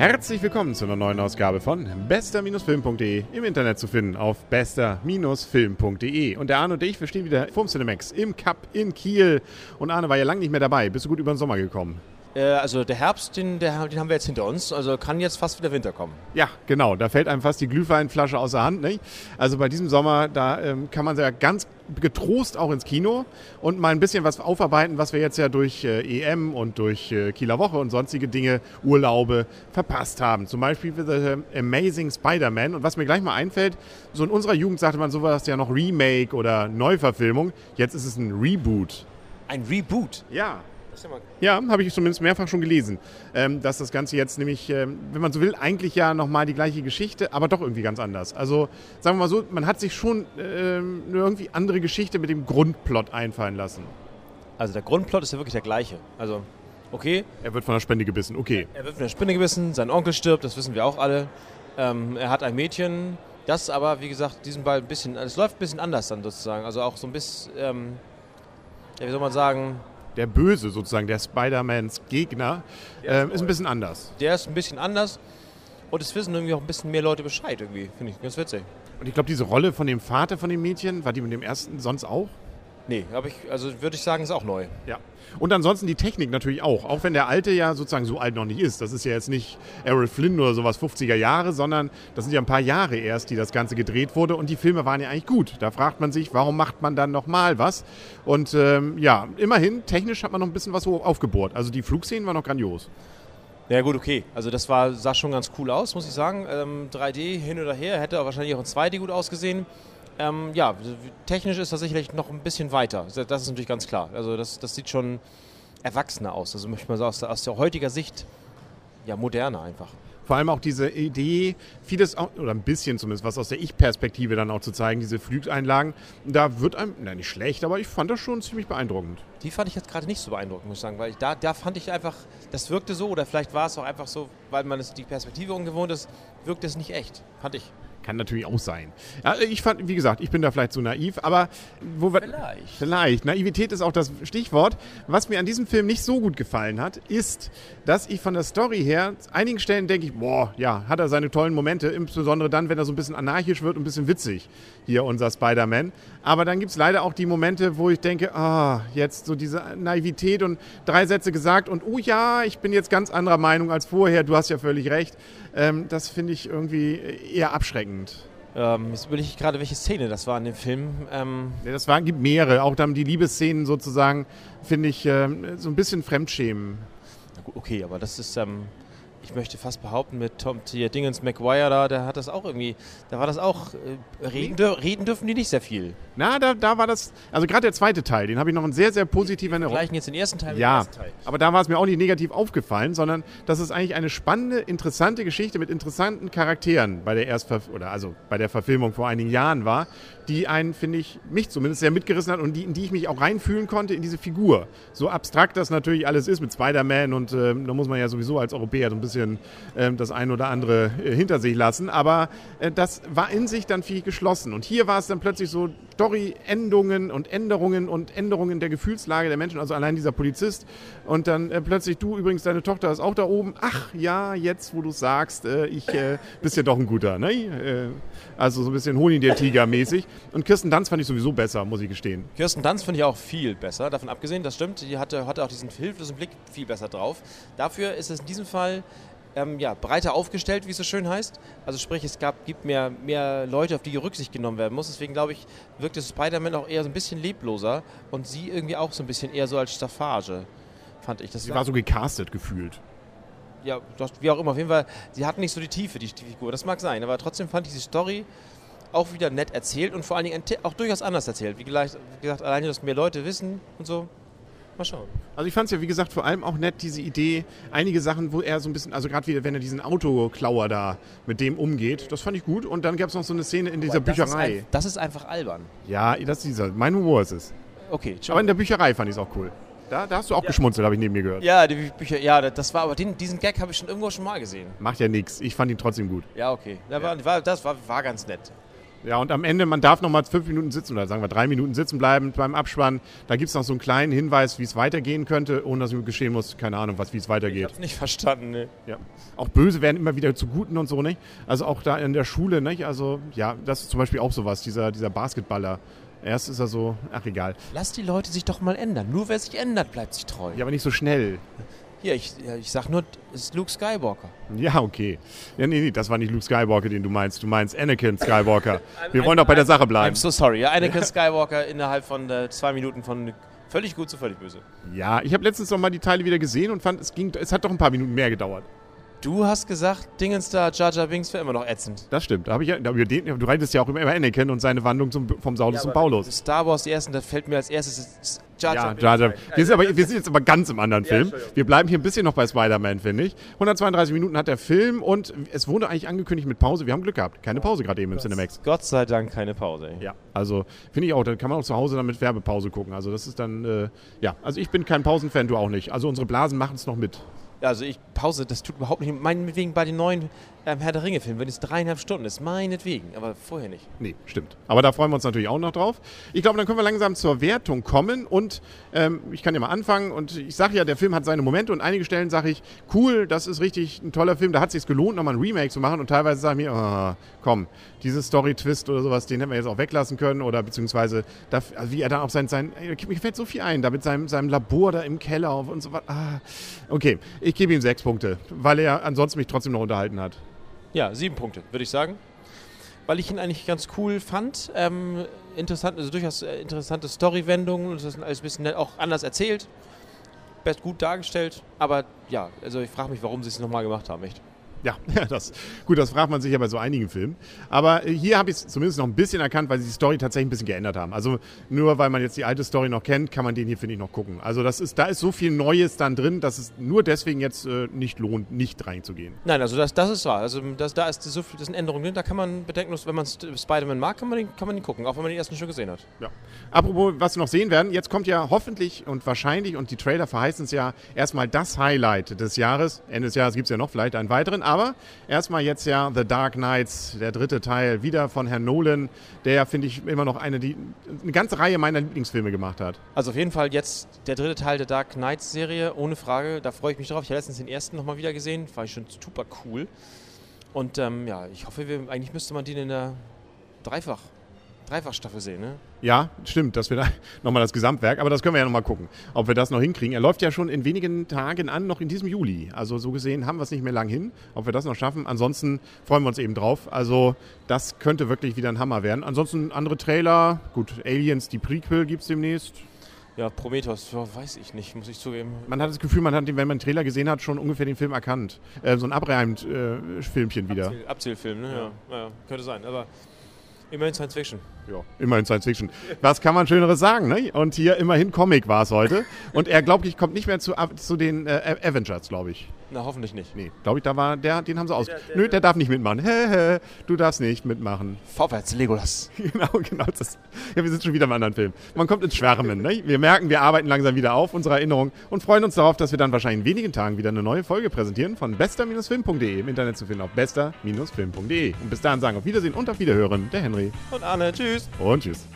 Herzlich willkommen zu einer neuen Ausgabe von bester-film.de im Internet zu finden auf bester-film.de. Und der Arne und ich, wir stehen wieder vorm Cinemax im Cup in Kiel. Und Arne war ja lange nicht mehr dabei. Bist du gut über den Sommer gekommen? Äh, also der Herbst, den, der, den haben wir jetzt hinter uns. Also kann jetzt fast wieder Winter kommen. Ja, genau. Da fällt einem fast die Glühweinflasche aus der Hand. Nicht? Also bei diesem Sommer, da ähm, kann man ja ganz getrost auch ins Kino und mal ein bisschen was aufarbeiten, was wir jetzt ja durch äh, EM und durch äh, Kieler Woche und sonstige Dinge, Urlaube verpasst haben. Zum Beispiel für The Amazing Spider-Man. Und was mir gleich mal einfällt, so in unserer Jugend sagte man sowas ja noch Remake oder Neuverfilmung. Jetzt ist es ein Reboot. Ein Reboot? Ja. Ja, habe ich zumindest mehrfach schon gelesen, ähm, dass das Ganze jetzt nämlich, ähm, wenn man so will, eigentlich ja nochmal die gleiche Geschichte, aber doch irgendwie ganz anders. Also sagen wir mal so, man hat sich schon ähm, eine irgendwie andere Geschichte mit dem Grundplot einfallen lassen. Also der Grundplot ist ja wirklich der gleiche. Also okay. Er wird von der Spinne gebissen, okay. Er wird von der Spinne gebissen, sein Onkel stirbt, das wissen wir auch alle. Ähm, er hat ein Mädchen, das aber, wie gesagt, diesen Ball ein bisschen, es läuft ein bisschen anders dann sozusagen. Also auch so ein bisschen, ähm, ja, wie soll man sagen, der Böse sozusagen, der Spider-Mans Gegner, äh, ist ein bisschen anders. Der ist ein bisschen anders und es wissen irgendwie auch ein bisschen mehr Leute Bescheid irgendwie, finde ich ganz witzig. Und ich glaube, diese Rolle von dem Vater von dem Mädchen, war die mit dem ersten sonst auch? Nee, aber ich, also würde ich sagen, ist auch neu. Ja. Und ansonsten die Technik natürlich auch. Auch wenn der alte ja sozusagen so alt noch nicht ist. Das ist ja jetzt nicht Errol Flynn oder sowas 50er Jahre, sondern das sind ja ein paar Jahre erst, die das Ganze gedreht wurde. Und die Filme waren ja eigentlich gut. Da fragt man sich, warum macht man dann nochmal was? Und ähm, ja, immerhin, technisch hat man noch ein bisschen was aufgebohrt. Also die Flugszenen waren noch grandios. Ja gut, okay. Also das war, sah schon ganz cool aus, muss ich sagen. Ähm, 3D hin oder her, hätte wahrscheinlich auch in 2D gut ausgesehen. Ähm, ja, technisch ist das sicherlich noch ein bisschen weiter. Das ist natürlich ganz klar. Also das, das sieht schon erwachsener aus. Also möchte man sagen, aus, aus der heutiger Sicht ja moderner einfach vor allem auch diese Idee, vieles, oder ein bisschen zumindest, was aus der Ich-Perspektive dann auch zu zeigen, diese Flugeinlagen, da wird einem, na nicht schlecht, aber ich fand das schon ziemlich beeindruckend. Die fand ich jetzt gerade nicht so beeindruckend, muss ich sagen, weil ich, da, da fand ich einfach, das wirkte so, oder vielleicht war es auch einfach so, weil man es die Perspektive ungewohnt ist, wirkte es nicht echt, fand ich. Kann natürlich auch sein. Ja, ich fand, wie gesagt, ich bin da vielleicht zu naiv, aber wo wir. Vielleicht. Vielleicht. Naivität ist auch das Stichwort. Was mir an diesem Film nicht so gut gefallen hat, ist, dass ich von der Story her, an einigen Stellen denke ich, boah, ja, hat er seine tollen Momente, insbesondere dann, wenn er so ein bisschen anarchisch wird und ein bisschen witzig, hier unser Spider-Man. Aber dann gibt es leider auch die Momente, wo ich denke, ah, jetzt so diese Naivität und drei Sätze gesagt und, oh ja, ich bin jetzt ganz anderer Meinung als vorher, du hast ja völlig recht. Ähm, das finde ich irgendwie eher abschreckend. Ähm, jetzt überlege ich gerade, welche Szene das war in dem Film. Ähm ja, das waren, gibt mehrere. Auch dann die Liebesszenen sozusagen, finde ich ähm, so ein bisschen Fremdschämen. Okay, aber das ist, ähm, ich möchte fast behaupten, mit Tom hier Dingens McGuire da, der hat das auch irgendwie, da war das auch, äh, reden, reden, dürfen die nicht sehr viel. Na, da, da war das, also gerade der zweite Teil, den habe ich noch ein sehr, sehr positiv in Erinnerung. jetzt den ersten Teil mit ja, dem ersten Teil. aber da war es mir auch nicht negativ aufgefallen, sondern dass es eigentlich eine spannende, interessante Geschichte mit interessanten Charakteren bei der Erstver oder also bei der Verfilmung vor einigen Jahren war, die einen, finde ich, mich zumindest sehr mitgerissen hat und die, in die ich mich auch reinfühlen konnte in diese Figur. So abstrakt das natürlich alles ist mit Spider-Man und äh, da muss man ja sowieso als Europäer so ein bisschen äh, das ein oder andere äh, hinter sich lassen, aber äh, das war in sich dann viel geschlossen. Und hier war es dann plötzlich so Story-Endungen und Änderungen und Änderungen der Gefühlslage der Menschen, also allein dieser Polizist und dann äh, plötzlich du übrigens, deine Tochter ist auch da oben, ach ja, jetzt wo du sagst, äh, ich bist ja doch ein guter, ne? also so ein bisschen Honig der Tiger mäßig und Kirsten Dunst fand ich sowieso besser, muss ich gestehen. Kirsten Dunst finde ich auch viel besser, davon abgesehen, das stimmt. Die hatte, hatte auch diesen hilflosen Blick viel besser drauf. Dafür ist es in diesem Fall ähm, ja, breiter aufgestellt, wie es so schön heißt. Also sprich, es gab, gibt mehr, mehr Leute, auf die Rücksicht genommen werden muss. Deswegen glaube ich, wirkte Spider-Man auch eher so ein bisschen lebloser und sie irgendwie auch so ein bisschen eher so als Staffage, fand ich. Das sie war so gecastet gefühlt. Ja, wie auch immer. Auf jeden Fall, sie hat nicht so die Tiefe, die, die Figur. Das mag sein, aber trotzdem fand ich die Story auch wieder nett erzählt und vor allen Dingen auch durchaus anders erzählt. Wie gesagt, alleine, dass mehr Leute wissen und so. Mal schauen. Also ich fand es ja, wie gesagt, vor allem auch nett, diese Idee, einige Sachen, wo er so ein bisschen, also gerade wieder, wenn er diesen Autoklauer da mit dem umgeht, das fand ich gut. Und dann gab es noch so eine Szene in dieser Aber das Bücherei. Ist ein, das ist einfach albern. Ja, das ist dieser, mein Humor ist es. Okay, ciao. Aber in der Bücherei fand ich es auch cool. Da, da, hast du auch ja. geschmunzelt, habe ich neben mir gehört. Ja, die Bücher, ja, das war aber den, diesen Gag habe ich schon irgendwo schon mal gesehen. Macht ja nichts. Ich fand ihn trotzdem gut. Ja, okay. Das, ja. War, das war, war ganz nett. Ja, und am Ende, man darf noch mal fünf Minuten sitzen oder sagen wir drei Minuten sitzen bleiben beim Abspann. Da gibt es noch so einen kleinen Hinweis, wie es weitergehen könnte, ohne dass mir geschehen muss. Keine Ahnung, was, wie es Ich weitergeht. hab's nicht verstanden, ne? Ja. Auch Böse werden immer wieder zu Guten und so, nicht? Also auch da in der Schule, nicht? Also, ja, das ist zum Beispiel auch sowas, dieser, dieser Basketballer. Erst ist er so, ach egal. Lass die Leute sich doch mal ändern. Nur wer sich ändert, bleibt sich treu. Ja, aber nicht so schnell. Hier, ich, ja, ich sag nur, es ist Luke Skywalker. Ja, okay. Ja, nee, nee, das war nicht Luke Skywalker, den du meinst. Du meinst Anakin Skywalker. Wir wollen doch bei der Sache bleiben. I'm so sorry. Ja, Anakin Skywalker innerhalb von äh, zwei Minuten von völlig gut zu völlig böse. Ja, ich habe letztens noch mal die Teile wieder gesehen und fand, es ging, es hat doch ein paar Minuten mehr gedauert. Du hast gesagt, Dingens da, Jar Jar Binks wäre immer noch ätzend. Das stimmt. Da hab ich ja, über den, du reitest ja auch immer über Anakin und seine Wandlung zum, vom Saulus zum Paulus. Star Wars, die ersten, da fällt mir als erstes Jar Jar Ja, Jar Jar. Wir sind, aber, wir sind jetzt aber ganz im anderen Film. Wir bleiben hier ein bisschen noch bei Spider-Man, finde ich. 132 Minuten hat der Film und es wurde eigentlich angekündigt mit Pause. Wir haben Glück gehabt. Keine Pause gerade eben im Cinemax. Gott sei Dank keine Pause. Ey. Ja, also finde ich auch, dann kann man auch zu Hause dann mit Werbepause gucken. Also das ist dann, äh, ja, also ich bin kein Pausenfan, du auch nicht. Also unsere Blasen machen es noch mit. Also ich Pause, das tut überhaupt nicht. Meinetwegen bei den neuen ähm, Herr der Ringe-Filmen, wenn es dreieinhalb Stunden ist, meinetwegen, aber vorher nicht. Nee, stimmt. Aber da freuen wir uns natürlich auch noch drauf. Ich glaube, dann können wir langsam zur Wertung kommen und ähm, ich kann ja mal anfangen und ich sage ja, der Film hat seine Momente und einige Stellen sage ich, cool, das ist richtig ein toller Film, da hat es sich gelohnt, nochmal ein Remake zu machen und teilweise sage ich mir, oh, komm, dieses Story-Twist oder sowas, den hätten wir jetzt auch weglassen können oder beziehungsweise, da, also wie er da auf sein, sein ey, mir fällt so viel ein, da mit seinem, seinem Labor da im Keller und so was. Ah, okay, ich gebe ihm sechs Punkte, weil er ansonsten mich trotzdem noch unterhalten hat. Ja, sieben Punkte, würde ich sagen. Weil ich ihn eigentlich ganz cool fand. Ähm, interessant, also durchaus äh, interessante Story-Wendungen. Das ist alles ein bisschen auch anders erzählt. Best gut dargestellt. Aber ja, also ich frage mich, warum sie es nochmal gemacht haben, echt. Ja, das, gut, das fragt man sich ja bei so einigen Filmen. Aber äh, hier habe ich es zumindest noch ein bisschen erkannt, weil sie die Story tatsächlich ein bisschen geändert haben. Also nur weil man jetzt die alte Story noch kennt, kann man den hier, finde ich, noch gucken. Also das ist, da ist so viel Neues dann drin, dass es nur deswegen jetzt äh, nicht lohnt, nicht reinzugehen. Nein, also das, das ist wahr. Also das, da ist so viel, das sind Änderungen drin. Da kann man bedenkenlos, wenn man Spider-Man mag, kann man, den, kann man den gucken. Auch wenn man den ersten schon gesehen hat. Ja. Apropos, was wir noch sehen werden, jetzt kommt ja hoffentlich und wahrscheinlich, und die Trailer verheißen es ja, erstmal das Highlight des Jahres. Ende des Jahres gibt es ja noch vielleicht einen weiteren, aber erstmal jetzt ja The Dark Knights, der dritte Teil, wieder von Herrn Nolan, der ja, finde ich, immer noch eine, die, eine ganze Reihe meiner Lieblingsfilme gemacht hat. Also auf jeden Fall jetzt der dritte Teil der Dark Knights-Serie, ohne Frage. Da freue ich mich drauf. Ich habe letztens den ersten nochmal wieder gesehen. War ich schon super cool. Und ähm, ja, ich hoffe, wir, eigentlich müsste man den in der Dreifach, Dreifachstaffel sehen, ne? Ja, stimmt, das wird nochmal das Gesamtwerk, aber das können wir ja nochmal gucken, ob wir das noch hinkriegen. Er läuft ja schon in wenigen Tagen an, noch in diesem Juli. Also so gesehen haben wir es nicht mehr lang hin, ob wir das noch schaffen. Ansonsten freuen wir uns eben drauf. Also das könnte wirklich wieder ein Hammer werden. Ansonsten andere Trailer, gut, Aliens, die Prequel gibt es demnächst. Ja, Prometheus, ja, weiß ich nicht, muss ich zugeben. Man hat das Gefühl, man hat, wenn man den Trailer gesehen hat, schon ungefähr den Film erkannt. Äh, so ein Abreimt-Filmchen wieder. Abzähl, Abzählfilm, ne? Ja. Ja, könnte sein. Aber immerhin Science Fiction. Ja, immerhin Science Fiction. Was kann man Schöneres sagen, ne? Und hier immerhin Comic war es heute. Und er, glaube ich, kommt nicht mehr zu, zu den äh, Avengers, glaube ich. Na, hoffentlich nicht. Nee, glaube ich, da war der, den haben sie aus. Der- der- Nö, der darf nicht mitmachen. Hä, hä, du darfst nicht mitmachen. Vorwärts, Legolas. genau, genau. Das, ja, wir sind schon wieder im anderen Film. Man kommt ins Schwärmen. Ne? Wir merken, wir arbeiten langsam wieder auf unsere Erinnerung und freuen uns darauf, dass wir dann wahrscheinlich in wenigen Tagen wieder eine neue Folge präsentieren von bester-film.de im Internet zu finden auf bester-film.de. Und bis dahin sagen auf Wiedersehen und auf Wiederhören der Henry Und Arne, tschüss. und tschüss.